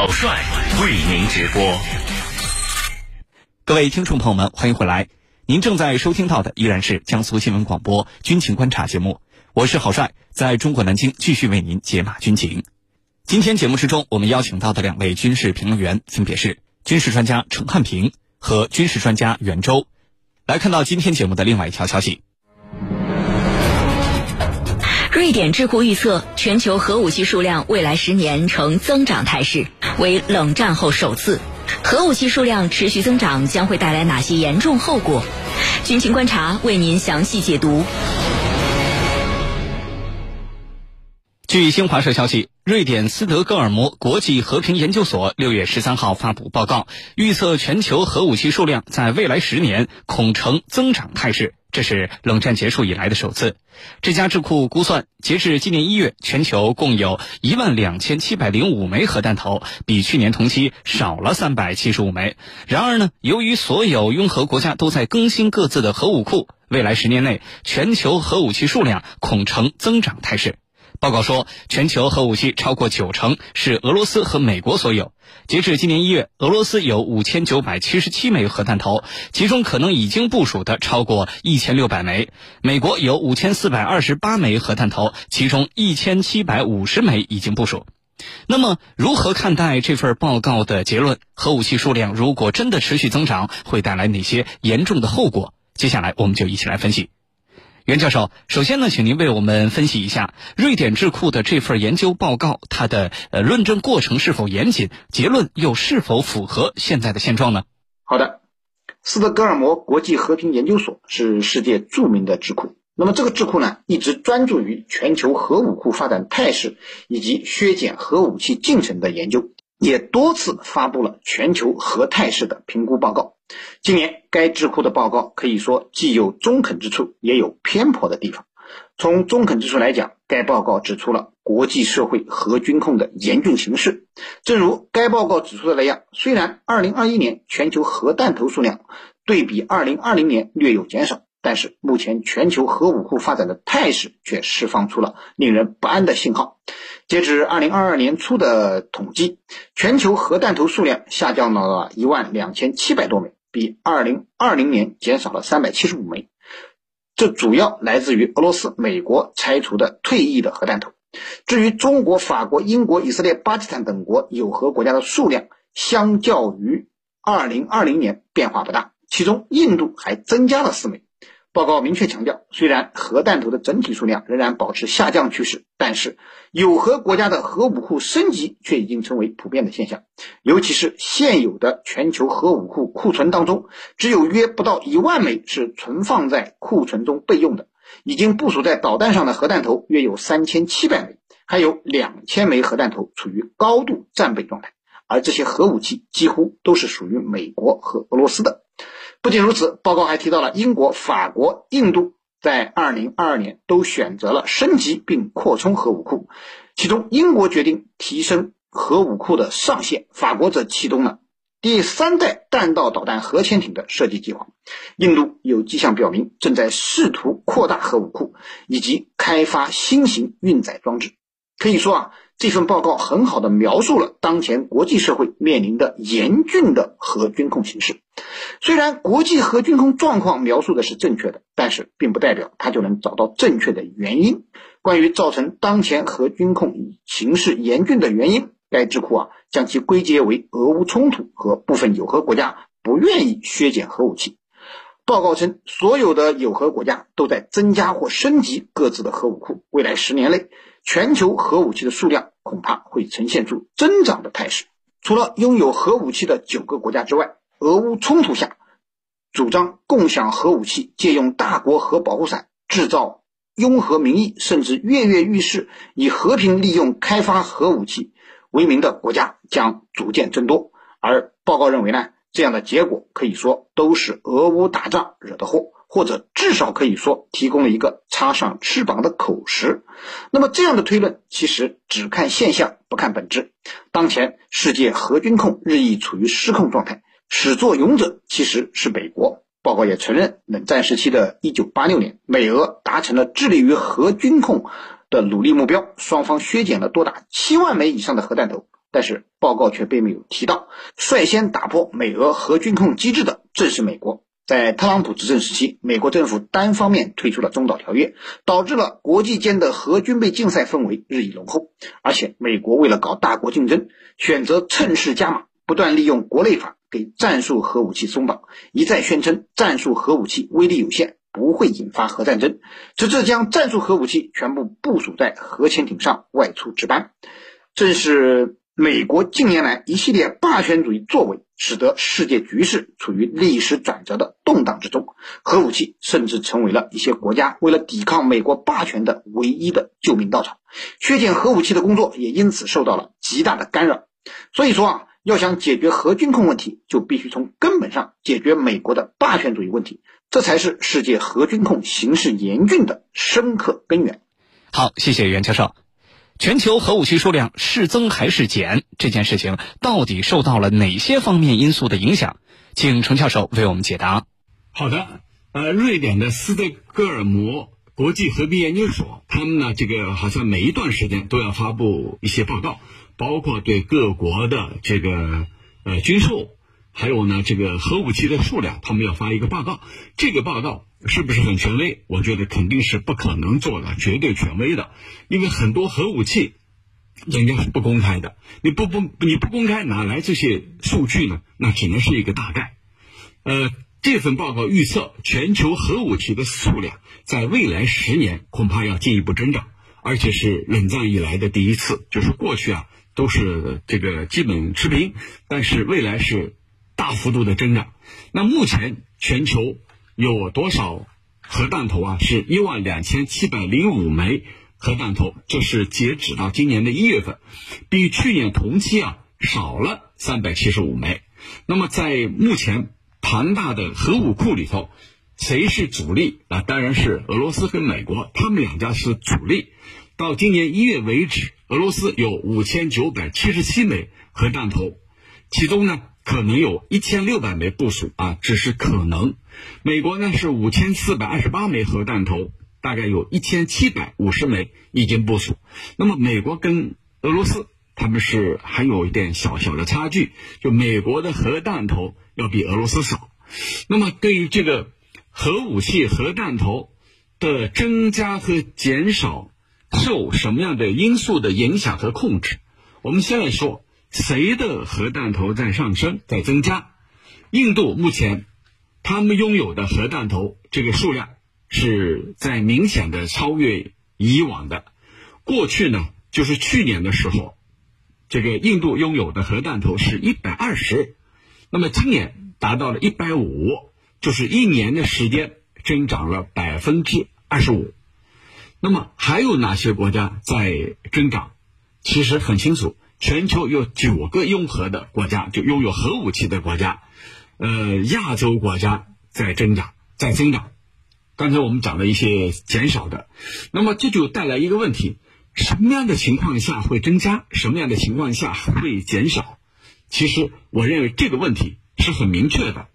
郝帅为您直播。各位听众朋友们，欢迎回来。您正在收听到的依然是江苏新闻广播军情观察节目，我是郝帅，在中国南京继续为您解码军情。今天节目之中，我们邀请到的两位军事评论员分别是军事专家陈汉平和军事专家袁周。来看到今天节目的另外一条消息。瑞典智库预测，全球核武器数量未来十年呈增长态势，为冷战后首次。核武器数量持续增长将会带来哪些严重后果？军情观察为您详细解读。据新华社消息，瑞典斯德哥尔摩国际和平研究所六月十三号发布报告，预测全球核武器数量在未来十年恐呈增长态势。这是冷战结束以来的首次。这家智库估算，截至今年一月，全球共有一万两千七百零五枚核弹头，比去年同期少了三百七十五枚。然而呢，由于所有拥核国家都在更新各自的核武库，未来十年内全球核武器数量恐呈增长态势。报告说，全球核武器超过九成是俄罗斯和美国所有。截至今年一月，俄罗斯有五千九百七十七枚核弹头，其中可能已经部署的超过一千六百枚；美国有五千四百二十八枚核弹头，其中一千七百五十枚已经部署。那么，如何看待这份报告的结论？核武器数量如果真的持续增长，会带来哪些严重的后果？接下来，我们就一起来分析。袁教授，首先呢，请您为我们分析一下瑞典智库的这份研究报告，它的呃论证过程是否严谨，结论又是否符合现在的现状呢？好的，斯德哥尔摩国际和平研究所是世界著名的智库，那么这个智库呢，一直专注于全球核武库发展态势以及削减核武器进程的研究，也多次发布了全球核态势的评估报告。今年，该智库的报告可以说既有中肯之处，也有偏颇的地方。从中肯之处来讲，该报告指出了国际社会核军控的严峻形势。正如该报告指出的那样，虽然2021年全球核弹头数量对比2020年略有减少，但是目前全球核武库发展的态势却释放出了令人不安的信号。截至2022年初的统计，全球核弹头数量下降到了一万两千七百多枚。比二零二零年减少了三百七十五枚，这主要来自于俄罗斯、美国拆除的退役的核弹头。至于中国、法国、英国、以色列、巴基斯坦等国有核国家的数量，相较于二零二零年变化不大，其中印度还增加了四枚。报告明确强调，虽然核弹头的整体数量仍然保持下降趋势，但是有核国家的核武库升级却已经成为普遍的现象。尤其是现有的全球核武库库存当中，只有约不到一万枚是存放在库存中备用的。已经部署在导弹上的核弹头约有三千七百枚，还有两千枚核弹头处于高度战备状态，而这些核武器几乎都是属于美国和俄罗斯的。不仅如此，报告还提到了英国、法国、印度在二零二二年都选择了升级并扩充核武库，其中英国决定提升核武库的上限，法国则启动了第三代弹道导弹核潜艇的设计计划，印度有迹象表明正在试图扩大核武库以及开发新型运载装置。可以说啊。这份报告很好的描述了当前国际社会面临的严峻的核军控形势。虽然国际核军控状况描述的是正确的，但是并不代表它就能找到正确的原因。关于造成当前核军控形势严峻的原因，该智库啊将其归结为俄乌冲突和部分有核国家不愿意削减核武器。报告称，所有的有核国家都在增加或升级各自的核武库，未来十年内。全球核武器的数量恐怕会呈现出增长的态势。除了拥有核武器的九个国家之外，俄乌冲突下，主张共享核武器、借用大国核保护伞、制造拥核民意，甚至跃跃欲试以和平利用开发核武器为名的国家将逐渐增多。而报告认为呢，这样的结果可以说都是俄乌打仗惹的祸。或者至少可以说提供了一个插上翅膀的口实。那么这样的推论其实只看现象不看本质。当前世界核军控日益处于失控状态，始作俑者其实是美国。报告也承认，冷战时期的1986年，美俄达成了致力于核军控的努力目标，双方削减了多达七万枚以上的核弹头。但是报告却并没有提到，率先打破美俄核军控机制的正是美国。在特朗普执政时期，美国政府单方面推出了中导条约，导致了国际间的核军备竞赛氛围日益浓厚。而且，美国为了搞大国竞争，选择趁势加码，不断利用国内法给战术核武器松绑，一再宣称战术核武器威力有限，不会引发核战争，直至将战术核武器全部部署在核潜艇上外出值班。正是。美国近年来一系列霸权主义作为，使得世界局势处于历史转折的动荡之中。核武器甚至成为了一些国家为了抵抗美国霸权的唯一的救命稻草。削减核武器的工作也因此受到了极大的干扰。所以说啊，要想解决核军控问题，就必须从根本上解决美国的霸权主义问题，这才是世界核军控形势严峻的深刻根源。好，谢谢袁教授。全球核武器数量是增还是减？这件事情到底受到了哪些方面因素的影响？请程教授为我们解答。好的，呃，瑞典的斯德哥尔摩国际和平研究所，他们呢，这个好像每一段时间都要发布一些报告，包括对各国的这个呃军售。还有呢，这个核武器的数量，他们要发一个报告。这个报告是不是很权威？我觉得肯定是不可能做的，绝对权威的。因为很多核武器，人家是不公开的。你不不你不公开，哪来这些数据呢？那只能是一个大概。呃，这份报告预测，全球核武器的数量在未来十年恐怕要进一步增长，而且是冷战以来的第一次。就是过去啊都是这个基本持平，但是未来是。大幅度的增长。那目前全球有多少核弹头啊？是一万两千七百零五枚核弹头，这是截止到今年的一月份，比去年同期啊少了三百七十五枚。那么在目前庞大的核武库里头，谁是主力啊？当然是俄罗斯跟美国，他们两家是主力。到今年一月为止，俄罗斯有五千九百七十七枚核弹头，其中呢。可能有一千六百枚部署啊，只是可能。美国呢是五千四百二十八枚核弹头，大概有一千七百五十枚已经部署。那么美国跟俄罗斯他们是还有一点小小的差距，就美国的核弹头要比俄罗斯少。那么对于这个核武器、核弹头的增加和减少，受什么样的因素的影响和控制？我们先来说。谁的核弹头在上升，在增加？印度目前，他们拥有的核弹头这个数量是在明显的超越以往的。过去呢，就是去年的时候，这个印度拥有的核弹头是一百二十，那么今年达到了一百五，就是一年的时间增长了百分之二十五。那么还有哪些国家在增长？其实很清楚。全球有九个拥核的国家，就拥有核武器的国家，呃，亚洲国家在增长，在增长。刚才我们讲了一些减少的，那么这就带来一个问题：什么样的情况下会增加？什么样的情况下会减少？其实我认为这个问题是很明确的。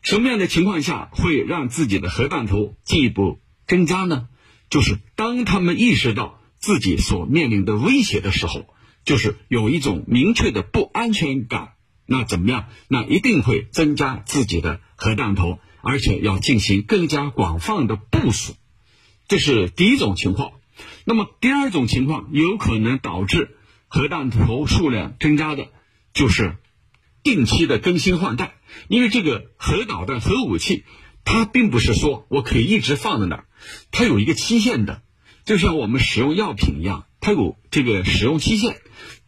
什么样的情况下会让自己的核弹头进一步增加呢？就是当他们意识到自己所面临的威胁的时候。就是有一种明确的不安全感，那怎么样？那一定会增加自己的核弹头，而且要进行更加广泛的部署，这是第一种情况。那么第二种情况有可能导致核弹头数量增加的，就是定期的更新换代。因为这个核导弹、核武器，它并不是说我可以一直放在那儿，它有一个期限的，就像我们使用药品一样，它有这个使用期限。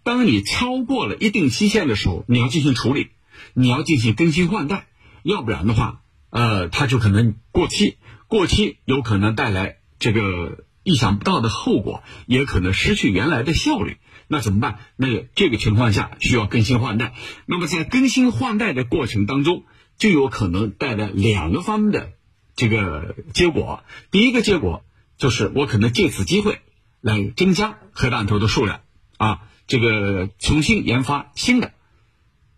当你超过了一定期限的时候，你要进行处理，你要进行更新换代，要不然的话，呃，它就可能过期，过期有可能带来这个意想不到的后果，也可能失去原来的效率。那怎么办？那这个情况下需要更新换代。那么在更新换代的过程当中，就有可能带来两个方面的这个结果。第一个结果就是我可能借此机会来增加核弹头的数量啊。这个重新研发新的，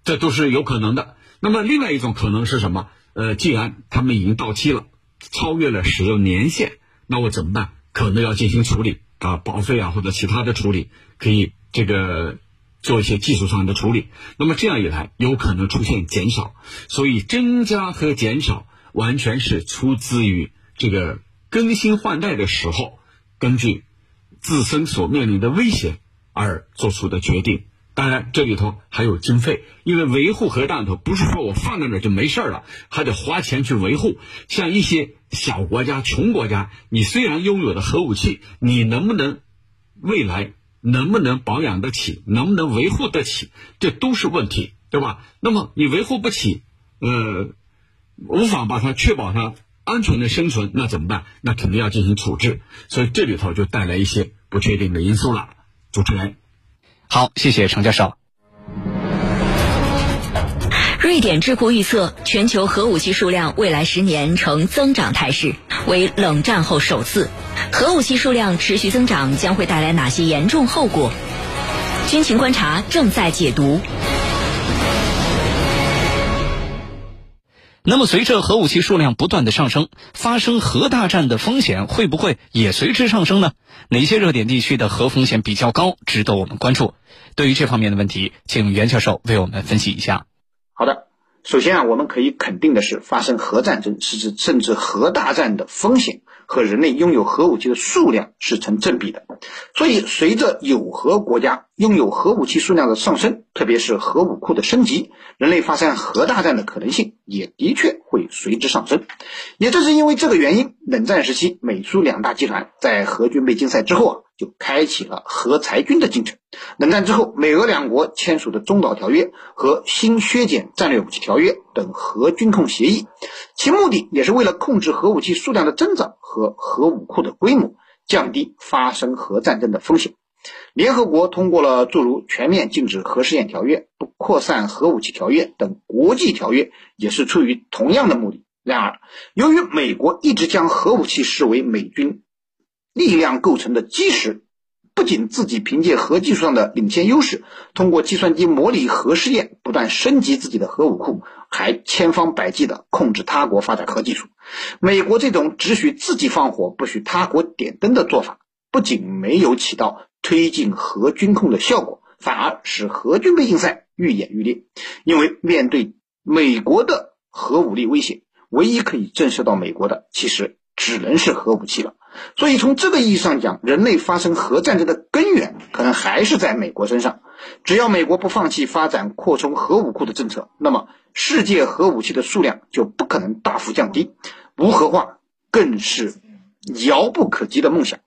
这都是有可能的。那么另外一种可能是什么？呃，既然他们已经到期了，超越了使用年限，那我怎么办？可能要进行处理啊，报废啊或者其他的处理，可以这个做一些技术上的处理。那么这样一来，有可能出现减少。所以增加和减少完全是出自于这个更新换代的时候，根据自身所面临的危险而做出的决定。当然，这里头还有经费，因为维护核弹头不是说我放在那儿就没事儿了，还得花钱去维护。像一些小国家、穷国家，你虽然拥有了核武器，你能不能未来能不能保养得起，能不能维护得起，这都是问题，对吧？那么你维护不起，呃，无法把它确保它安全的生存，那怎么办？那肯定要进行处置。所以这里头就带来一些不确定的因素了。主持人。好，谢谢程教授。瑞典智库预测，全球核武器数量未来十年呈增长态势，为冷战后首次。核武器数量持续增长将会带来哪些严重后果？军情观察正在解读。那么，随着核武器数量不断的上升，发生核大战的风险会不会也随之上升呢？哪些热点地区的核风险比较高，值得我们关注？对于这方面的问题，请袁教授为我们分析一下。好的，首先啊，我们可以肯定的是，发生核战争，甚至甚至核大战的风险。和人类拥有核武器的数量是成正比的，所以随着有核国家拥有核武器数量的上升，特别是核武库的升级，人类发生核大战的可能性也的确会随之上升。也正是因为这个原因，冷战时期美苏两大集团在核军备竞赛之后啊，就开启了核裁军的进程。冷战之后，美俄两国签署的中导条约和新削减战略武器条约等核军控协议，其目的也是为了控制核武器数量的增长和核武库的规模，降低发生核战争的风险。联合国通过了诸如全面禁止核试验条约、不扩散核武器条约等国际条约，也是出于同样的目的。然而，由于美国一直将核武器视为美军力量构成的基石。不仅自己凭借核技术上的领先优势，通过计算机模拟核试验不断升级自己的核武库，还千方百计地控制他国发展核技术。美国这种只许自己放火，不许他国点灯的做法，不仅没有起到推进核军控的效果，反而使核军备竞赛愈演愈烈。因为面对美国的核武力威胁，唯一可以震慑到美国的，其实只能是核武器了。所以，从这个意义上讲，人类发生核战争的根源可能还是在美国身上。只要美国不放弃发展扩充核武库的政策，那么世界核武器的数量就不可能大幅降低，无核化更是遥不可及的梦想。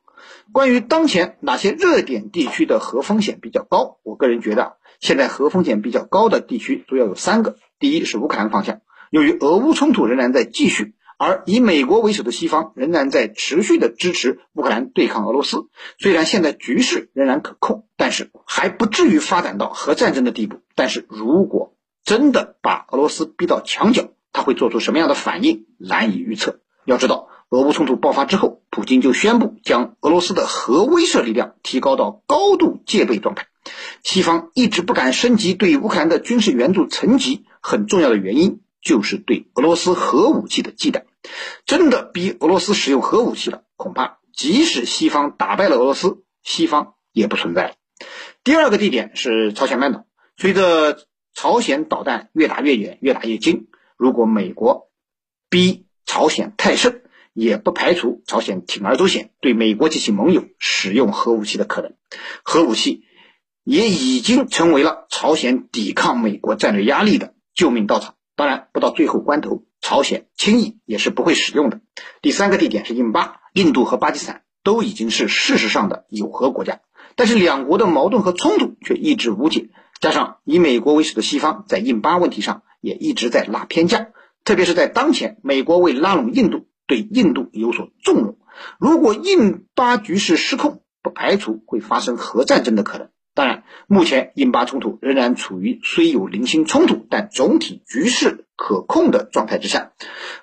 关于当前哪些热点地区的核风险比较高，我个人觉得，现在核风险比较高的地区主要有三个：第一是乌克兰方向，由于俄乌冲突仍然在继续。而以美国为首的西方仍然在持续的支持乌克兰对抗俄罗斯。虽然现在局势仍然可控，但是还不至于发展到核战争的地步。但是如果真的把俄罗斯逼到墙角，他会做出什么样的反应，难以预测。要知道，俄乌冲突爆发之后，普京就宣布将俄罗斯的核威慑力量提高到高度戒备状态。西方一直不敢升级对乌克兰的军事援助层级，很重要的原因。就是对俄罗斯核武器的忌惮，真的逼俄罗斯使用核武器了，恐怕即使西方打败了俄罗斯，西方也不存在了。第二个地点是朝鲜半岛，随着朝鲜导弹越打越远，越打越精，如果美国逼朝鲜太甚，也不排除朝鲜铤而走险，对美国及其盟友使用核武器的可能。核武器也已经成为了朝鲜抵抗美国战略压力的救命稻草。当然，不到最后关头，朝鲜轻易也是不会使用的。第三个地点是印巴，印度和巴基斯坦都已经是事实上的有核国家，但是两国的矛盾和冲突却一直无解。加上以美国为首的西方在印巴问题上也一直在拉偏架，特别是在当前，美国为拉拢印度，对印度有所纵容。如果印巴局势失控，不排除会发生核战争的可能。当然，目前印巴冲突仍然处于虽有零星冲突，但总体局势可控的状态之下。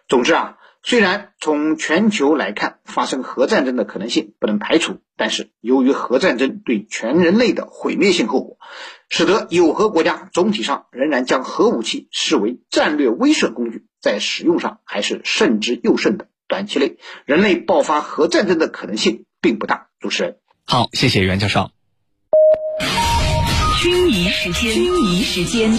总之啊，虽然从全球来看，发生核战争的可能性不能排除，但是由于核战争对全人类的毁灭性后果，使得有核国家总体上仍然将核武器视为战略威慑工具，在使用上还是慎之又慎的。短期内，人类爆发核战争的可能性并不大。主持人，好，谢谢袁教授。军迷时间，军迷时间。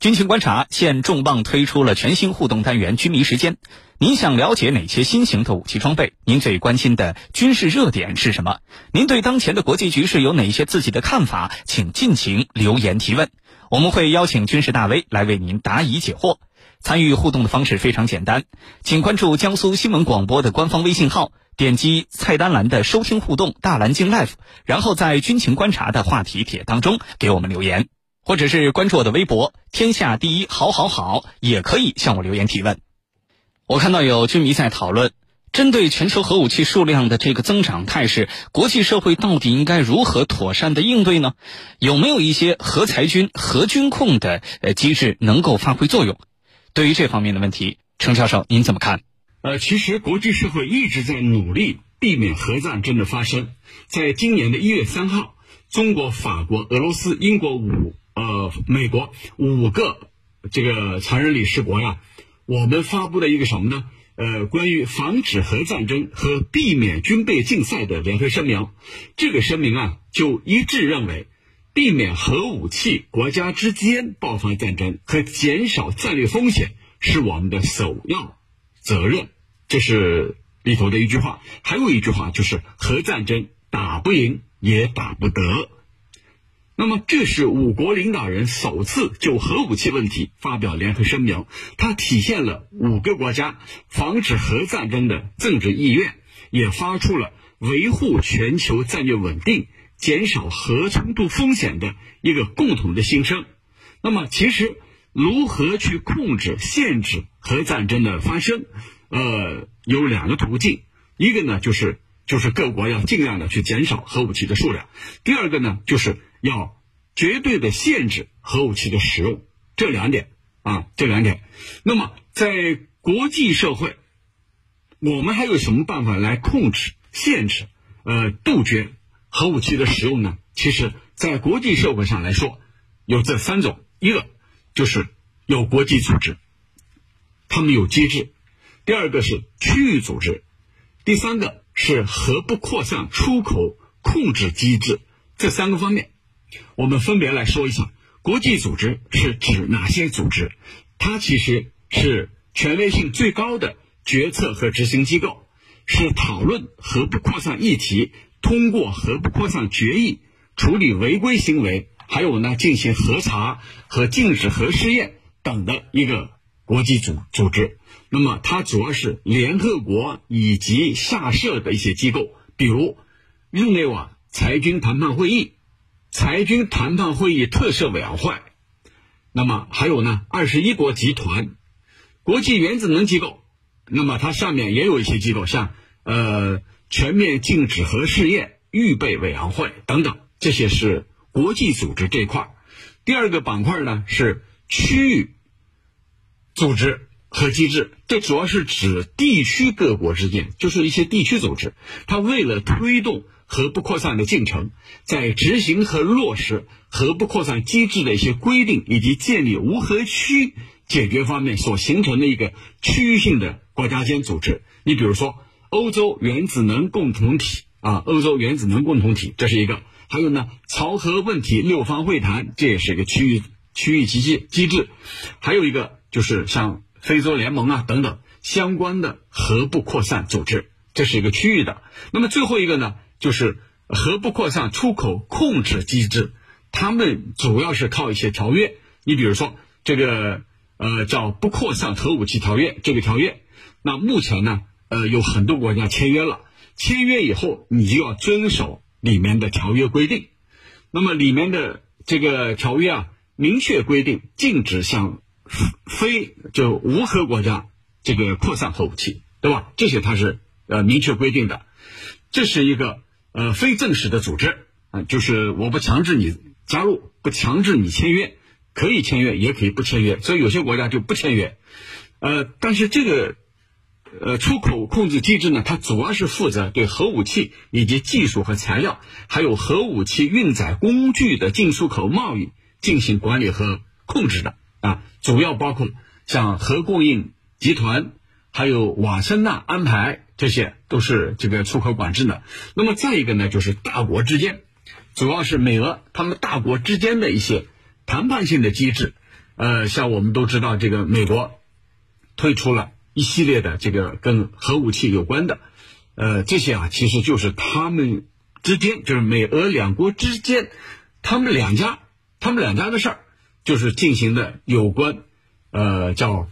军情观察现重磅推出了全新互动单元“军迷时间”。您想了解哪些新型的武器装备？您最关心的军事热点是什么？您对当前的国际局势有哪些自己的看法？请尽情留言提问，我们会邀请军事大 V 来为您答疑解惑。参与互动的方式非常简单，请关注江苏新闻广播的官方微信号，点击菜单栏的收听互动大蓝鲸 Live，然后在军情观察的话题帖当中给我们留言。或者是关注我的微博“天下第一好好好”，也可以向我留言提问。我看到有军迷在讨论，针对全球核武器数量的这个增长态势，国际社会到底应该如何妥善的应对呢？有没有一些核裁军、核军控的呃机制能够发挥作用？对于这方面的问题，程教授您怎么看？呃，其实国际社会一直在努力避免核战争的发生。在今年的一月三号，中国、法国、俄罗斯、英国五。呃，美国五个这个常任理事国呀，我们发布了一个什么呢？呃，关于防止核战争和避免军备竞赛的联合声明。这个声明啊，就一致认为，避免核武器国家之间爆发战争和减少战略风险是我们的首要责任。这是里头的一句话。还有一句话就是，核战争打不赢也打不得。那么，这是五国领导人首次就核武器问题发表联合声明，它体现了五个国家防止核战争的政治意愿，也发出了维护全球战略稳定、减少核冲突风险的一个共同的心声。那么，其实如何去控制、限制核战争的发生，呃，有两个途径，一个呢就是就是各国要尽量的去减少核武器的数量，第二个呢就是。要绝对的限制核武器的使用，这两点啊，这两点。那么，在国际社会，我们还有什么办法来控制、限制、呃，杜绝核武器的使用呢？其实，在国际社会上来说，有这三种：一个就是有国际组织，他们有机制；第二个是区域组织；第三个是核不扩散出口控制机制。这三个方面。我们分别来说一下，国际组织是指哪些组织？它其实是权威性最高的决策和执行机构，是讨论核不扩散议题、通过核不扩散决议、处理违规行为，还有呢进行核查和禁止核试验等的一个国际组组织。那么它主要是联合国以及下设的一些机构，比如日内瓦裁军谈判会议。裁军谈判会议特设委员会，那么还有呢？二十一国集团、国际原子能机构，那么它下面也有一些机构，像呃全面禁止核试验预备委员会等等，这些是国际组织这块。第二个板块呢是区域组织和机制，这主要是指地区各国之间，就是一些地区组织，它为了推动。核不扩散的进程，在执行和落实核不扩散机制的一些规定，以及建立无核区解决方面所形成的一个区域性的国家间组织。你比如说，欧洲原子能共同体啊，欧洲原子能共同体，这是一个；还有呢，朝核问题六方会谈，这也是一个区域区域机机机制；还有一个就是像非洲联盟啊等等相关的核不扩散组织，这是一个区域的。那么最后一个呢？就是核不扩散出口控制机制，他们主要是靠一些条约。你比如说这个呃叫不扩散核武器条约，这个条约，那目前呢呃有很多国家签约了，签约以后你就要遵守里面的条约规定。那么里面的这个条约啊，明确规定禁止向非就无核国家这个扩散核武器，对吧？这些它是呃明确规定的，这是一个。呃，非正式的组织啊，就是我不强制你加入，不强制你签约，可以签约，也可以不签约，所以有些国家就不签约。呃，但是这个呃出口控制机制呢，它主要是负责对核武器以及技术和材料，还有核武器运载工具的进出口贸易进行管理和控制的啊，主要包括像核供应集团，还有瓦森纳安排。这些都是这个出口管制的。那么再一个呢，就是大国之间，主要是美俄他们大国之间的一些谈判性的机制。呃，像我们都知道，这个美国推出了一系列的这个跟核武器有关的，呃，这些啊，其实就是他们之间，就是美俄两国之间，他们两家，他们两家的事儿，就是进行的有关，呃，叫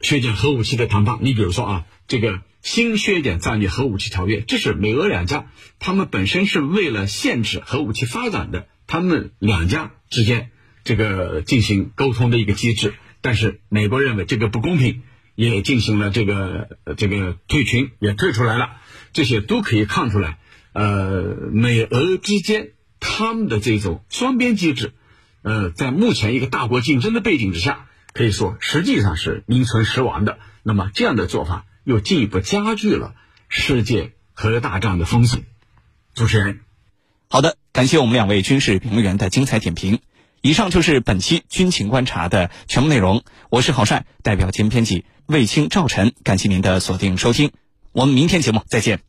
削减核武器的谈判。你比如说啊，这个新削减战略核武器条约，这是美俄两家，他们本身是为了限制核武器发展的，他们两家之间。这个进行沟通的一个机制，但是美国认为这个不公平，也进行了这个这个退群，也退出来了。这些都可以看出来，呃，美俄之间他们的这种双边机制，呃，在目前一个大国竞争的背景之下，可以说实际上是名存实亡的。那么这样的做法又进一步加剧了世界核大战的风险。主持人，好的，感谢我们两位军事评论员的精彩点评。以上就是本期军情观察的全部内容。我是郝帅，代表节目编辑卫青、赵晨，感谢您的锁定收听。我们明天节目再见。